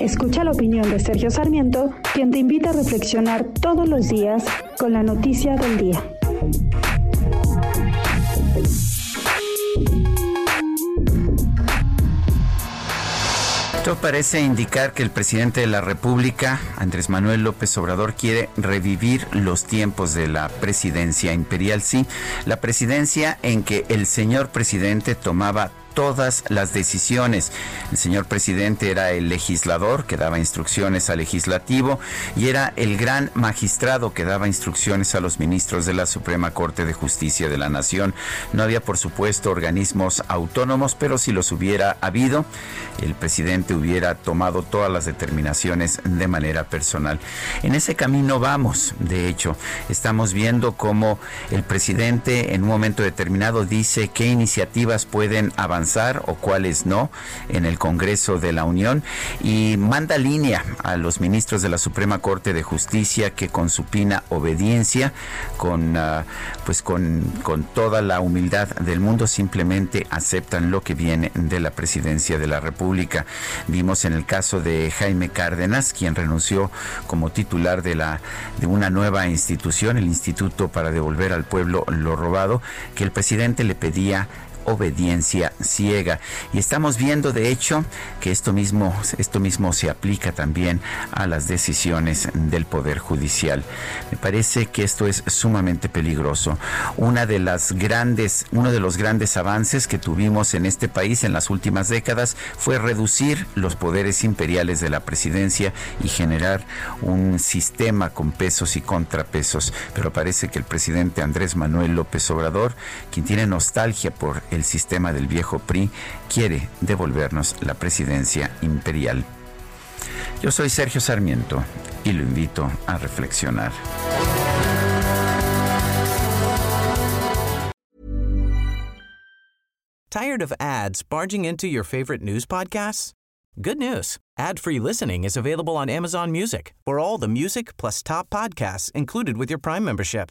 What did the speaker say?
Escucha la opinión de Sergio Sarmiento, quien te invita a reflexionar todos los días con la noticia del día. Esto parece indicar que el presidente de la República, Andrés Manuel López Obrador, quiere revivir los tiempos de la presidencia imperial, sí, la presidencia en que el señor presidente tomaba todas las decisiones. El señor presidente era el legislador que daba instrucciones al legislativo y era el gran magistrado que daba instrucciones a los ministros de la Suprema Corte de Justicia de la Nación. No había, por supuesto, organismos autónomos, pero si los hubiera habido, el presidente hubiera tomado todas las determinaciones de manera personal. En ese camino vamos, de hecho, estamos viendo cómo el presidente en un momento determinado dice qué iniciativas pueden o cuáles no en el Congreso de la Unión y manda línea a los ministros de la Suprema Corte de Justicia que con supina obediencia, con uh, pues con, con toda la humildad del mundo simplemente aceptan lo que viene de la presidencia de la República. Vimos en el caso de Jaime Cárdenas, quien renunció como titular de la de una nueva institución, el Instituto para devolver al pueblo lo robado, que el presidente le pedía obediencia ciega. Y estamos viendo, de hecho, que esto mismo, esto mismo se aplica también a las decisiones del Poder Judicial. Me parece que esto es sumamente peligroso. Una de las grandes, uno de los grandes avances que tuvimos en este país en las últimas décadas fue reducir los poderes imperiales de la presidencia y generar un sistema con pesos y contrapesos. Pero parece que el presidente Andrés Manuel López Obrador, quien tiene nostalgia por el el sistema del viejo PRI quiere devolvernos la presidencia imperial. Yo soy Sergio Sarmiento y lo invito a reflexionar. Tired of ads barging into your favorite news podcasts? Good news. Ad-free listening is available on Amazon Music. For all the music plus top podcasts included with your Prime membership.